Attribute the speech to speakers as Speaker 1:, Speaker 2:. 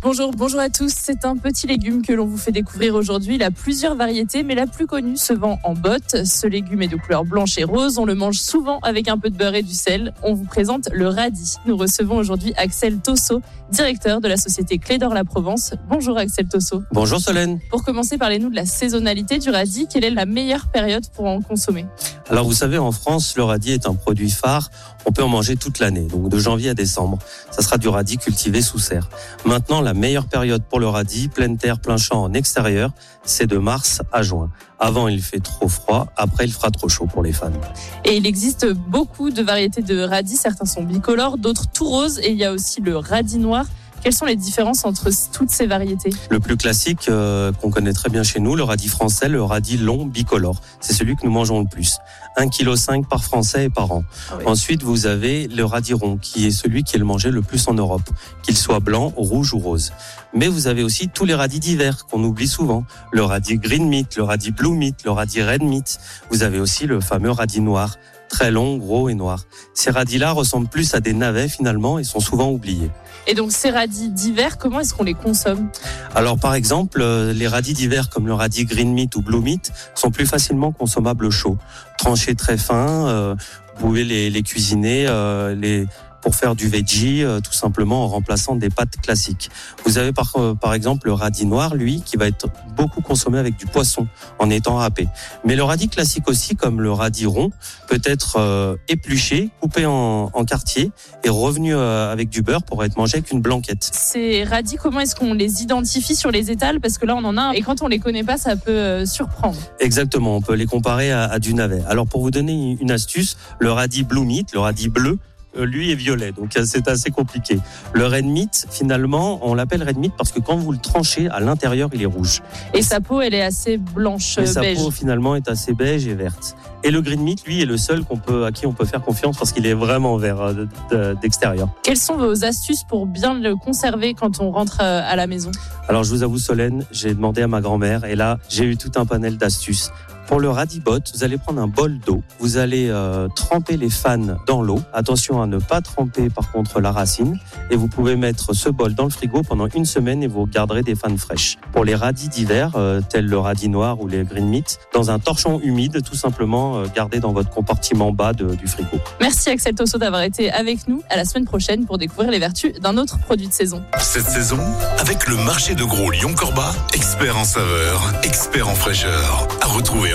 Speaker 1: Bonjour, bonjour à tous. C'est un petit légume que l'on vous fait découvrir aujourd'hui. Il a plusieurs variétés, mais la plus connue se vend en botte. Ce légume est de couleur blanche et rose. On le mange souvent avec un peu de beurre et du sel. On vous présente le radis. Nous recevons aujourd'hui Axel Tosso, directeur de la société Clé d'Or La Provence. Bonjour Axel Tosso.
Speaker 2: Bonjour Solène.
Speaker 1: Pour commencer, parlez-nous de la saisonnalité du radis. Quelle est la meilleure période pour en consommer?
Speaker 2: Alors vous savez, en France, le radis est un produit phare. On peut en manger toute l'année, donc de janvier à décembre. Ça sera du radis cultivé sous serre. Maintenant, la meilleure période pour le radis, pleine terre, plein champ en extérieur, c'est de mars à juin. Avant, il fait trop froid. Après, il fera trop chaud pour les fans.
Speaker 1: Et il existe beaucoup de variétés de radis. Certains sont bicolores, d'autres tout roses. Et il y a aussi le radis noir. Quelles sont les différences entre toutes ces variétés?
Speaker 2: Le plus classique euh, qu'on connaît très bien chez nous, le radis français, le radis long bicolore. C'est celui que nous mangeons le plus. 1,5 kg par français et par an.
Speaker 1: Ah oui.
Speaker 2: Ensuite, vous avez le radis rond, qui est celui qui est le mangé le plus en Europe, qu'il soit blanc, rouge ou rose. Mais vous avez aussi tous les radis d'hiver qu'on oublie souvent. Le radis green meat, le radis blue meat, le radis red meat. Vous avez aussi le fameux radis noir, très long, gros et noir. Ces radis-là ressemblent plus à des navets finalement et sont souvent oubliés.
Speaker 1: Et donc ces radis d'hiver, comment est-ce qu'on les consomme?
Speaker 2: Alors par exemple, euh, les radis d'hiver comme le radis green meat ou blue meat sont plus facilement consommables chauds. Tranchés très fins, euh, vous pouvez les, les cuisiner euh, les, pour faire du veggie euh, tout simplement en remplaçant des pâtes classiques. Vous avez par, euh, par exemple le radis noir, lui, qui va être beaucoup consommé avec du poisson en étant râpé. Mais le radis classique aussi, comme le radis rond, peut être euh, épluché, coupé en, en quartier et revenu euh, avec du beurre pour être mangé avec une blanquette.
Speaker 1: Ces radis, comment est-ce qu'on les identifie sur les étals? Parce que là, on en a un. Et quand on les connaît pas, ça peut euh, surprendre.
Speaker 2: Exactement, on peut les comparer à, à du navet. Alors pour vous donner une astuce, le radis blue meat, le radis bleu, lui est violet, donc euh, c'est assez compliqué. Le red meat, finalement, on l'appelle red meat parce que quand vous le tranchez, à l'intérieur, il est rouge.
Speaker 1: Et sa peau, elle est assez blanche, euh,
Speaker 2: sa peau, finalement, est assez beige et verte. Et le green meat, lui, est le seul qu'on peut, à qui on peut faire confiance parce qu'il est vraiment vert euh, de- de- d'extérieur.
Speaker 1: Quelles sont vos astuces pour bien le conserver quand on rentre euh, à la maison?
Speaker 2: Alors je vous avoue Solène, j'ai demandé à ma grand-mère et là j'ai eu tout un panel d'astuces. Pour le radibot, vous allez prendre un bol d'eau, vous allez euh, tremper les fans dans l'eau. Attention à ne pas tremper par contre la racine et vous pouvez mettre ce bol dans le frigo pendant une semaine et vous garderez des fans fraîches. Pour les radis d'hiver, euh, tels le radis noir ou les green meat, dans un torchon humide, tout simplement euh, gardé dans votre compartiment bas de- du frigo.
Speaker 1: Merci Axel Tosso d'avoir été avec nous. À la semaine prochaine pour découvrir les vertus d'un autre produit de saison.
Speaker 3: Cette saison, avec le marché de gros Lyon-Corba, expert en saveur, expert en fraîcheur. À retrouver